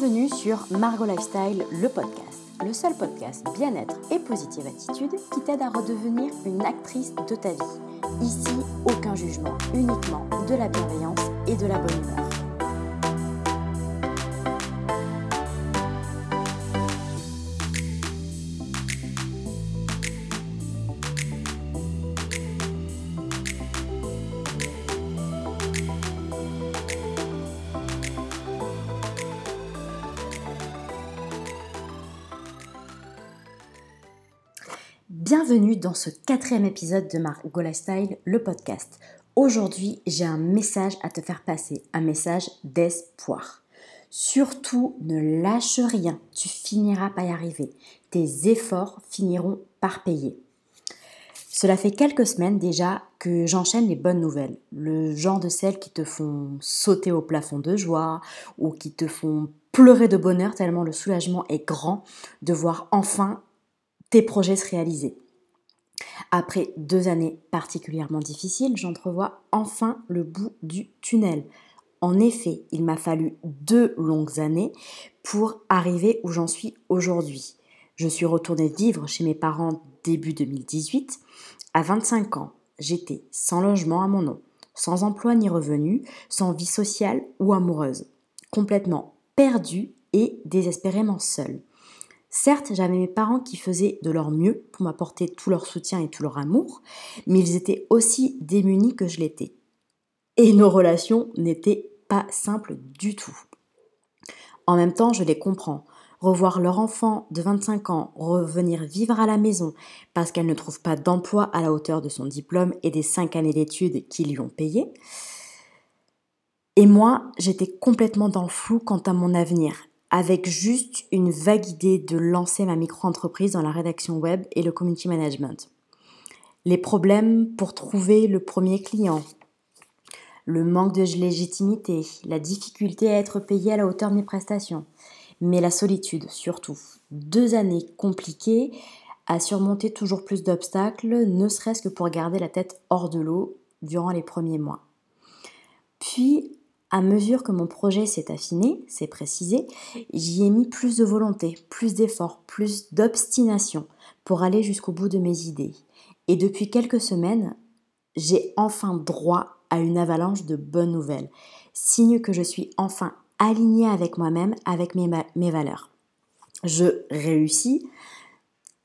Bienvenue sur Margot Lifestyle, le podcast, le seul podcast bien-être et positive attitude qui t'aide à redevenir une actrice de ta vie. Ici, aucun jugement, uniquement de la bienveillance et de la bonne humeur. Bienvenue dans ce quatrième épisode de Margot Lifestyle, le podcast. Aujourd'hui, j'ai un message à te faire passer, un message d'espoir. Surtout, ne lâche rien, tu finiras par y arriver. Tes efforts finiront par payer. Cela fait quelques semaines déjà que j'enchaîne les bonnes nouvelles, le genre de celles qui te font sauter au plafond de joie ou qui te font pleurer de bonheur tellement le soulagement est grand de voir enfin tes projets se réaliser. Après deux années particulièrement difficiles, j'entrevois enfin le bout du tunnel. En effet, il m'a fallu deux longues années pour arriver où j'en suis aujourd'hui. Je suis retournée vivre chez mes parents début 2018. À 25 ans, j'étais sans logement à mon nom, sans emploi ni revenu, sans vie sociale ou amoureuse, complètement perdue et désespérément seule. Certes, j'avais mes parents qui faisaient de leur mieux pour m'apporter tout leur soutien et tout leur amour, mais ils étaient aussi démunis que je l'étais. Et nos relations n'étaient pas simples du tout. En même temps, je les comprends. Revoir leur enfant de 25 ans revenir vivre à la maison parce qu'elle ne trouve pas d'emploi à la hauteur de son diplôme et des 5 années d'études qui lui ont payé. Et moi, j'étais complètement dans le flou quant à mon avenir avec juste une vague idée de lancer ma micro-entreprise dans la rédaction web et le community management. Les problèmes pour trouver le premier client, le manque de légitimité, la difficulté à être payé à la hauteur de mes prestations, mais la solitude surtout. Deux années compliquées à surmonter toujours plus d'obstacles, ne serait-ce que pour garder la tête hors de l'eau durant les premiers mois. Puis à mesure que mon projet s'est affiné, s'est précisé, j'y ai mis plus de volonté, plus d'efforts, plus d'obstination pour aller jusqu'au bout de mes idées. Et depuis quelques semaines, j'ai enfin droit à une avalanche de bonnes nouvelles, signe que je suis enfin alignée avec moi-même, avec mes, valeurs. Je réussis,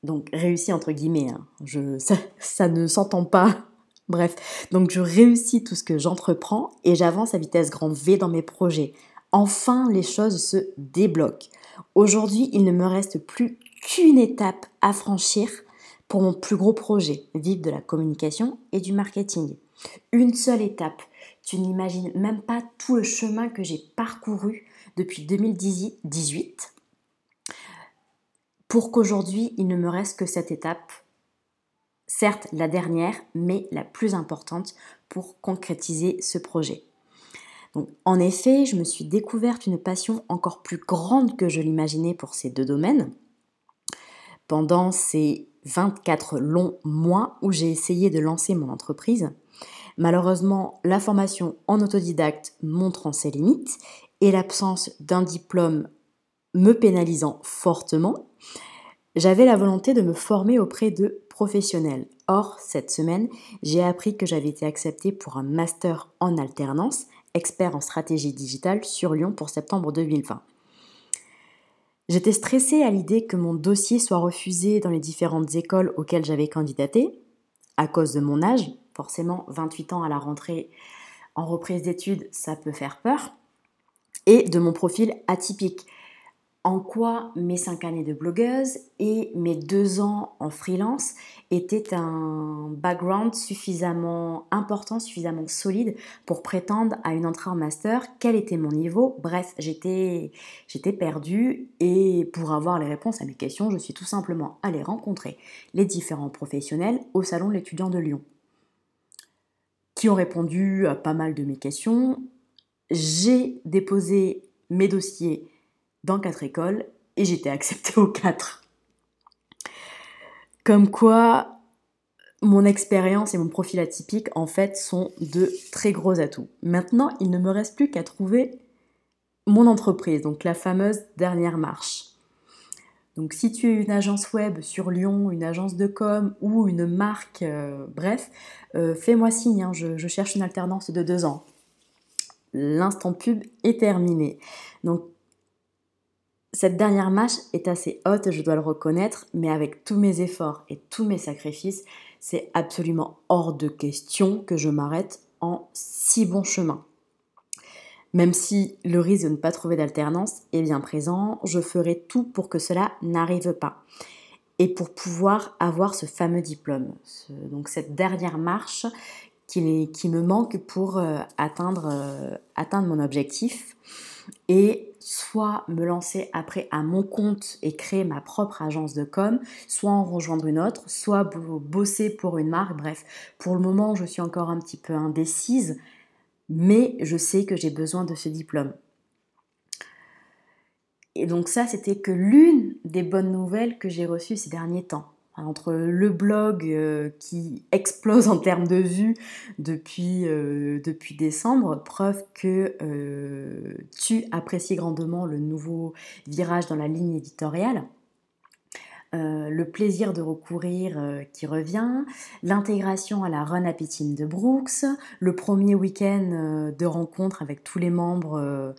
donc réussis entre guillemets, hein. je, ça ne s'entend pas Bref, donc je réussis tout ce que j'entreprends et j'avance à vitesse grand V dans mes projets. Enfin, les choses se débloquent. Aujourd'hui, il ne me reste plus qu'une étape à franchir pour mon plus gros projet, vivre de la communication et du marketing. Une seule étape. Tu n'imagines même pas tout le chemin que j'ai parcouru depuis 2018 pour qu'aujourd'hui, il ne me reste que cette étape certes la dernière, mais la plus importante pour concrétiser ce projet. En effet, je me suis découverte une passion encore plus grande que je l'imaginais pour ces deux domaines. Pendant ces 24 longs mois où j'ai essayé de lancer mon entreprise, malheureusement, la formation en autodidacte montrant ses limites et l'absence d'un diplôme me pénalisant fortement, j'avais la volonté de me former auprès de Or, cette semaine, j'ai appris que j'avais été acceptée pour un master en alternance, expert en stratégie digitale sur Lyon pour septembre 2020. J'étais stressée à l'idée que mon dossier soit refusé dans les différentes écoles auxquelles j'avais candidaté, à cause de mon âge. Forcément, 28 ans à la rentrée en reprise d'études, ça peut faire peur. Et de mon profil atypique en quoi mes cinq années de blogueuse et mes deux ans en freelance étaient un background suffisamment important, suffisamment solide pour prétendre à une entrée en master, quel était mon niveau? Bref, j'étais, perdue et pour avoir les réponses à mes questions, je suis tout simplement allée rencontrer les différents professionnels au salon de l'étudiant de Lyon qui ont répondu à pas mal de mes questions. J'ai déposé mes dossiers dans quatre écoles et j'étais acceptée aux quatre. Comme quoi, mon expérience et mon profil atypique, en fait, sont de très gros atouts. Maintenant, il ne me reste plus qu'à trouver mon entreprise, donc la fameuse dernière marche. Donc si tu es une agence web sur Lyon, une agence de com ou une marque, euh, bref, euh, fais-moi signe, hein, je, je, cherche une alternance de deux ans. L'instant pub est terminé. Donc cette dernière marche est assez haute, je dois le reconnaître, mais avec tous mes efforts et tous mes sacrifices, c'est absolument hors de question que je m'arrête en si bon chemin. Même si le risque de ne pas trouver d'alternance est bien présent, je ferai tout pour que cela n'arrive pas. Et pour pouvoir avoir ce fameux diplôme. donc cette dernière marche qui, me manque pour euh, atteindre, euh, atteindre mon objectif. Et soit me lancer après à mon compte et créer ma propre agence de com, soit en rejoindre une autre, soit bosser pour une marque. Bref, pour le moment, je suis encore un petit peu indécise, mais je sais que j'ai besoin de ce diplôme. Et donc ça, c'était que l'une des bonnes nouvelles que j'ai reçues ces derniers temps. Entre le blog euh, qui explose en termes de vues depuis, euh, décembre, preuve que euh, tu apprécies grandement le nouveau virage dans la ligne éditoriale. Euh, le plaisir de recourir euh, qui revient, l'intégration à la Run Happy Team de Brooks, le premier week-end euh, de rencontre avec tous les membres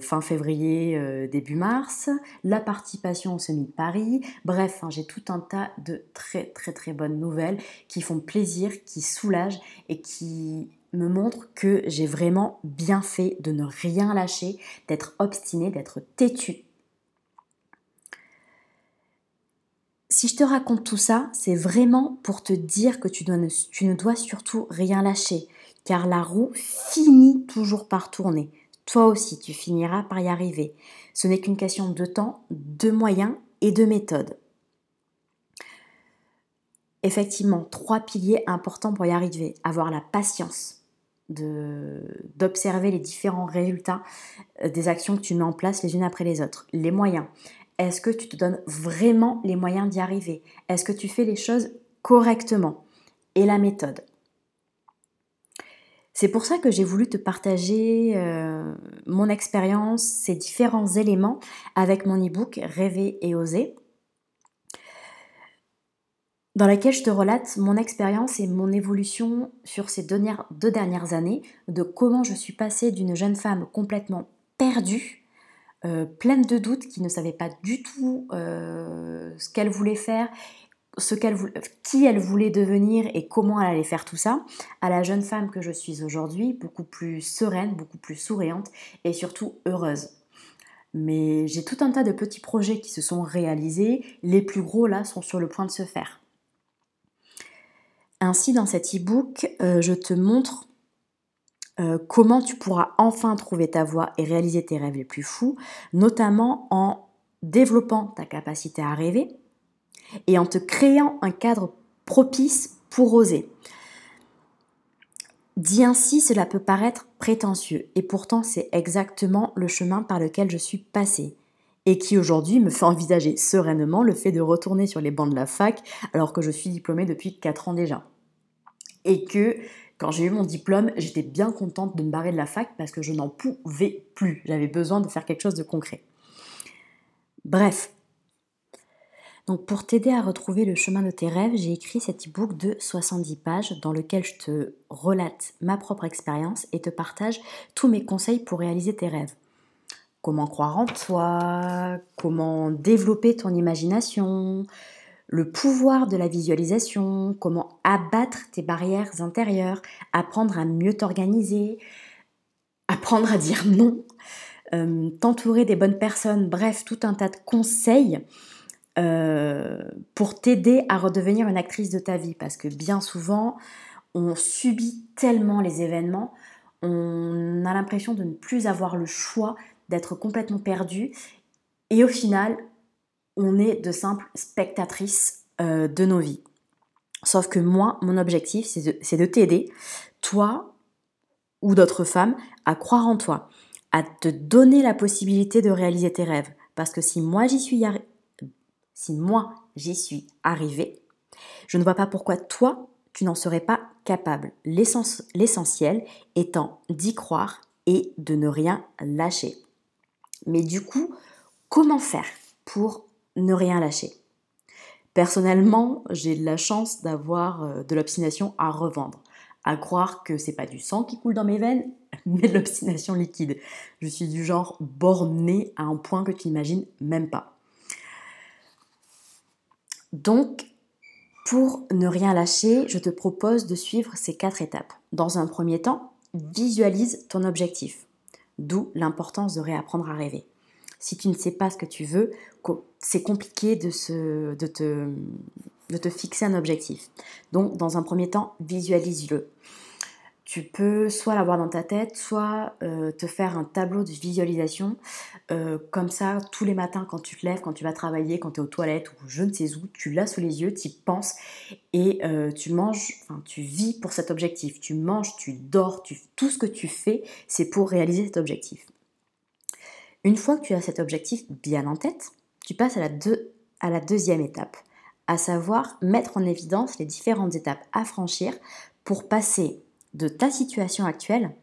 fin février, début mars, la participation au Semi de Paris, bref, hein, j'ai tout un tas de très très très bonnes nouvelles qui font plaisir, qui soulagent et qui me montrent que j'ai vraiment bien fait de ne rien lâcher, d'être obstiné, d'être têtu Si je te raconte tout ça, c'est vraiment pour te dire que tu, ne dois surtout rien lâcher, car la roue finit toujours par tourner. Toi aussi, tu finiras par y arriver. Ce n'est qu'une question de temps, de moyens et de méthode. Effectivement, trois piliers importants pour y arriver. Avoir la patience d'observer les différents résultats euh, des actions que tu mets en place les unes après les autres. Les moyens. Est-ce que tu te donnes vraiment les moyens d'y arriver? Est-ce que tu fais les choses correctement? Et la méthode. C'est pour ça que j'ai voulu te partager euh, mon expérience, ces différents éléments avec mon e-book Rêver et oser, dans laquelle je te relate mon expérience et mon évolution sur ces deux dernières années, de comment je suis passée d'une jeune femme complètement perdue euh, pleine de doutes, qui ne savait pas du tout euh, ce qu'elle voulait faire, ce qu'elle qui elle voulait devenir et comment elle allait faire tout ça, à la jeune femme que je suis aujourd'hui, beaucoup plus sereine, beaucoup plus souriante et surtout heureuse. Mais j'ai tout un tas de petits projets qui se sont réalisés, les plus gros là sont sur le point de se faire. Ainsi, dans cet e-book, euh, je te montre euh, comment tu pourras enfin trouver ta voie et réaliser tes rêves les plus fous, notamment en développant ta capacité à rêver et en te créant un cadre propice pour oser. Dit ainsi, cela peut paraître prétentieux, et pourtant c'est exactement le chemin par lequel je suis passée, et qui aujourd'hui me fait envisager sereinement le fait de retourner sur les bancs de la fac alors que je suis diplômée depuis 4 ans déjà. Et que quand j'ai eu mon diplôme, j'étais bien contente de me barrer de la fac parce que je n'en pouvais plus. J'avais besoin de faire quelque chose de concret. Bref. Donc pour t'aider à retrouver le chemin de tes rêves, j'ai écrit cet e-book de 70 pages dans lequel je te relate ma propre expérience et te partage tous mes conseils pour réaliser tes rêves. Comment croire en toi, comment développer ton imagination, le pouvoir de la visualisation, comment abattre tes barrières intérieures, apprendre à mieux t'organiser, apprendre à dire non, euh, t'entourer des bonnes personnes, bref, tout un tas de conseils euh, pour t'aider à redevenir une actrice de ta vie. Parce que bien souvent, on subit tellement les événements, on a l'impression de ne plus avoir le choix, d'être complètement perdu. Et au final, on est de simples spectatrices euh, de nos vies. Sauf que moi, mon objectif, c'est de, t'aider, toi ou d'autres femmes, à croire en toi, à te donner la possibilité de réaliser tes rêves. Parce que si moi j'y suis, si moi j'y suis arrivée, je ne vois pas pourquoi toi tu n'en serais pas capable. L'essentiel étant d'y croire et de ne rien lâcher. Mais du coup, comment faire pour ne rien lâcher Personnellement, j'ai de la chance d'avoir euh, de l'obstination à revendre, à croire que c'est pas du sang qui coule dans mes veines, mais de l'obstination liquide. Je suis du genre borné à un point que tu n'imagines même pas. Donc, pour ne rien lâcher, je te propose de suivre ces quatre étapes. Dans un premier temps, visualise ton objectif, d'où l'importance de réapprendre à rêver si tu ne sais pas ce que tu veux, c'est compliqué de, te, fixer un objectif. Donc, dans un premier temps, visualise-le. Tu peux soit l'avoir dans ta tête, soit euh, te faire un tableau de visualisation. Euh, comme ça, tous les matins, quand tu te lèves, quand tu vas travailler, quand tu es aux toilettes ou je ne sais où, tu l'as sous les yeux, tu y penses et euh, tu manges, tu vis pour cet objectif. Tu manges, tu dors, tout ce que tu fais, c'est pour réaliser cet objectif. Une fois que tu as cet objectif bien en tête, tu passes à la, deuxième étape, à savoir mettre en évidence les différentes étapes à franchir pour passer de ta situation actuelle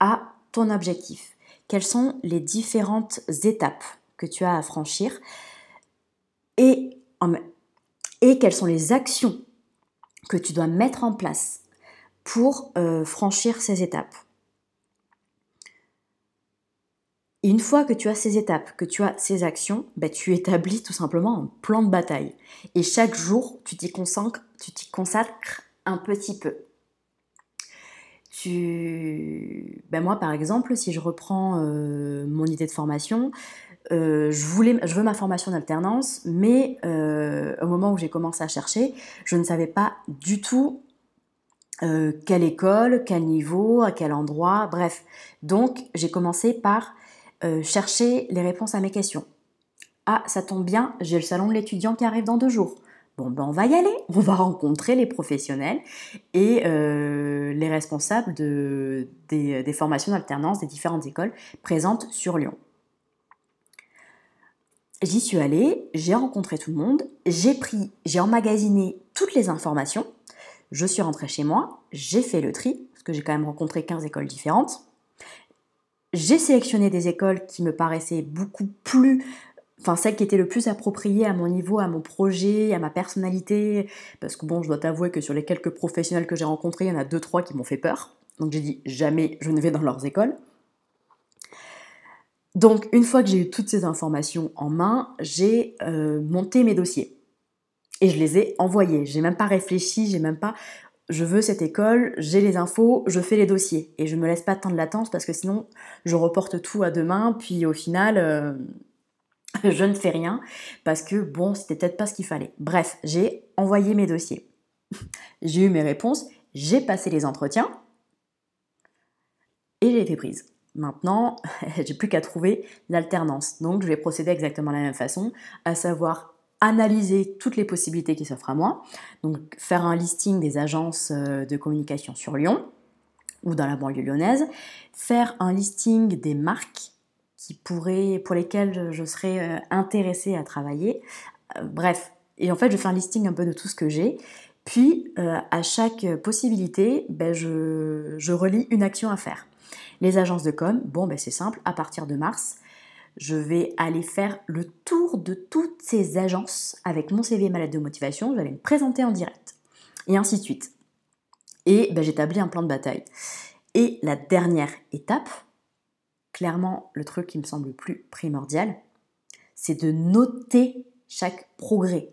à ton objectif. Quelles sont les différentes étapes que tu as à franchir et, et quelles sont les actions que tu dois mettre en place pour euh, franchir ces étapes? Une fois que tu as ces étapes, que tu as ces actions, ben, tu établis tout simplement un plan de bataille. Et chaque jour, tu t'y consacres, tu t'y consacres un petit peu. Tu... Ben moi, par exemple, si je reprends euh, mon idée de formation, euh, je, voulais, je veux ma formation d'alternance, mais euh, au moment où j'ai commencé à chercher, je ne savais pas du tout quelle école, quel niveau, à quel endroit, bref. Donc, j'ai commencé par euh, chercher les réponses à mes questions. Ah, ça tombe bien, j'ai le salon de l'étudiant qui arrive dans deux jours. Bon, ben on va y aller, on va rencontrer les professionnels et euh, les responsables de, des, des formations d'alternance des différentes écoles présentes sur Lyon. J'y suis allée, j'ai rencontré tout le monde, j'ai pris, j'ai emmagasiné toutes les informations, je suis rentrée chez moi, j'ai fait le tri, parce que j'ai quand même rencontré 15 écoles différentes, j'ai sélectionné des écoles qui me paraissaient beaucoup plus enfin celles qui étaient le plus appropriées à mon niveau, à mon projet, à ma personnalité, parce que bon, je dois t'avouer que sur les quelques professionnels que j'ai rencontrés, il y en a deux trois qui m'ont fait peur. Donc j'ai dit jamais je ne vais dans leurs écoles. Donc une fois que j'ai eu toutes ces informations en main, j'ai euh, monté mes dossiers et je les ai envoyés. J'ai même pas réfléchi, j'ai même pas je veux cette école, j'ai les infos, je fais les dossiers. Et je me laisse pas de temps de latence parce que sinon, je reporte tout à demain, puis au final, euh, je ne fais rien parce que bon, c'était peut-être pas ce qu'il fallait. Bref, j'ai envoyé mes dossiers. j'ai eu mes réponses, j'ai passé les entretiens et j'ai été prise. Maintenant, j'ai plus qu'à trouver l'alternance. Donc, je vais procéder exactement la même façon, à savoir analyser toutes les possibilités qui s'offrent à moi, donc faire un listing des agences euh, de communication sur Lyon ou dans la banlieue lyonnaise, faire un listing des marques pour lesquelles je serais euh, intéressée à travailler. Euh, bref, et en fait, je fais un listing un peu de tout ce que j'ai. Puis, à chaque possibilité, ben, je, je, relis une action à faire. Les agences de com, bon, ben, c'est simple, à partir de mars, je vais aller faire le tour de toutes ces agences avec mon CV malade de motivation, je vais aller me présenter en direct. Et ainsi de suite. Et ben, j'établis un plan de bataille. Et la dernière étape, clairement le truc qui me semble le plus primordial, c'est de noter chaque progrès.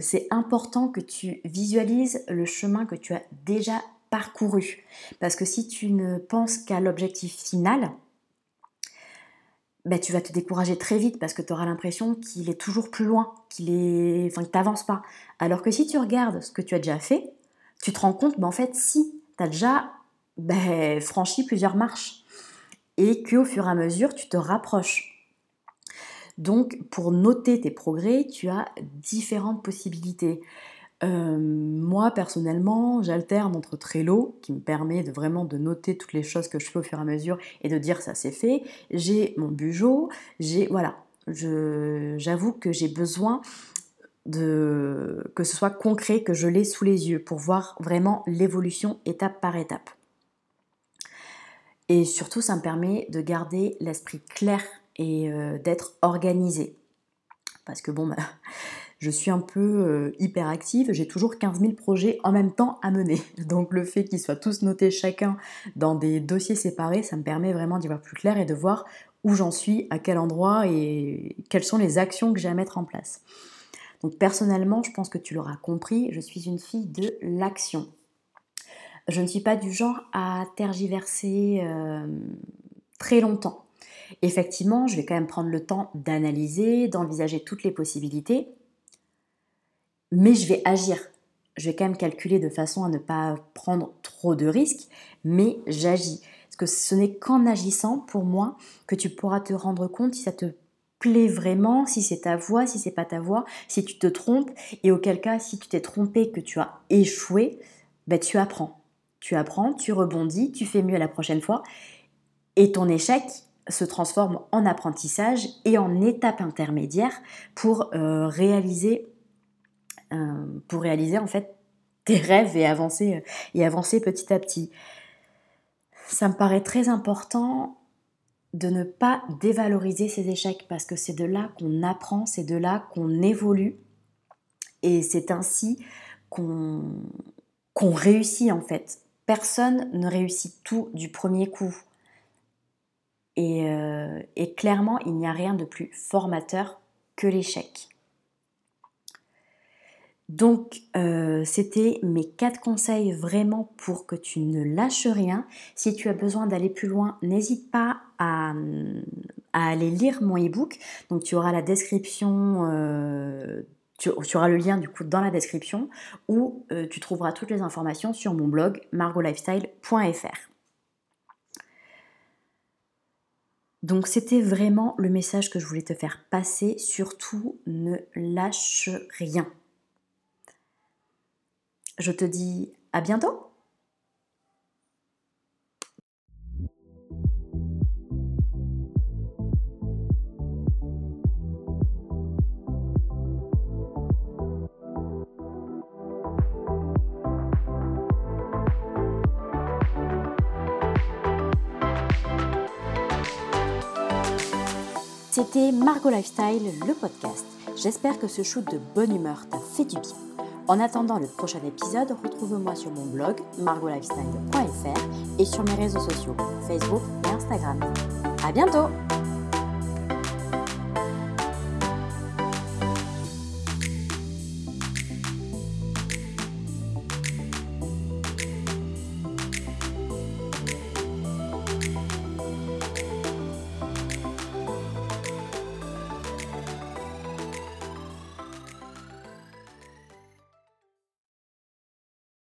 C'est important que tu visualises le chemin que tu as déjà parcouru. Parce que si tu ne penses qu'à l'objectif final, bah, tu vas te décourager très vite parce que tu auras l'impression qu'il est toujours plus loin, qu'il est, enfin, que t'avances pas. Alors que si tu regardes ce que tu as déjà fait, tu te rends compte, bah, en fait, si, tu as déjà bah, franchi plusieurs marches et qu'au fur et à mesure, tu te rapproches. Donc, pour noter tes progrès, tu as différentes possibilités. Euh, moi, personnellement, j'alterne entre Trello, qui me permet de vraiment de noter toutes les choses que je fais au fur et à mesure et de dire ça c'est fait. J'ai mon Bujo, j'ai voilà. J'avoue que j'ai besoin que ce soit concret, que je l'ai sous les yeux pour voir vraiment l'évolution étape par étape. Et surtout, ça me permet de garder l'esprit clair et euh, d'être organisé. Parce que bon, bah, je suis un peu euh, hyperactive, j'ai toujours 15 000 projets en même temps à mener. Donc le fait qu'ils soient tous notés chacun dans des dossiers séparés, ça me permet vraiment d'y voir plus clair et de voir où j'en suis, à quel endroit et quelles sont les actions que j'ai à mettre en place. Donc personnellement, je pense que tu l'auras compris, je suis une fille de l'action. Je ne suis pas du genre à tergiverser euh, très longtemps. Effectivement, je vais quand même prendre le temps d'analyser, d'envisager toutes les possibilités, mais je vais agir. Je vais quand même calculer de façon à ne pas prendre trop de risques, mais j'agis. Parce que ce n'est qu'en agissant, pour moi, que tu pourras te rendre compte si ça te plaît vraiment, si c'est ta voix, si c'est pas ta voix, si tu te trompes, et auquel cas, si tu t'es trompé, que tu as échoué, ben tu apprends. Tu apprends, tu rebondis, tu fais mieux la prochaine fois, et ton échec se transforme en apprentissage et en étape intermédiaire pour euh, réaliser pour réaliser en fait tes rêves et avancer, euh, et avancer petit à petit. Ça me paraît très important de ne pas dévaloriser ces échecs parce que c'est de là qu'on apprend, c'est de là qu'on évolue et c'est ainsi qu'on réussit en fait. Personne ne réussit tout du premier coup. Et, euh, et clairement, il n'y a rien de plus formateur que l'échec. Donc, euh, c'était mes quatre conseils vraiment pour que tu ne lâches rien. Si tu as besoin d'aller plus loin, n'hésite pas à, aller lire mon ebook. Donc, tu auras la description. Euh, tu, auras le lien du coup dans la description où euh, tu trouveras toutes les informations sur mon blog margolifestyle.fr. Donc c'était vraiment le message que je voulais te faire passer. Surtout, ne lâche rien. Je te dis à bientôt C'était Margot Lifestyle, le podcast. J'espère que ce shoot de bonne humeur t'a fait du bien. En attendant le prochain épisode, retrouve-moi sur mon blog margolifestyle.fr et sur mes réseaux sociaux Facebook et Instagram. À bientôt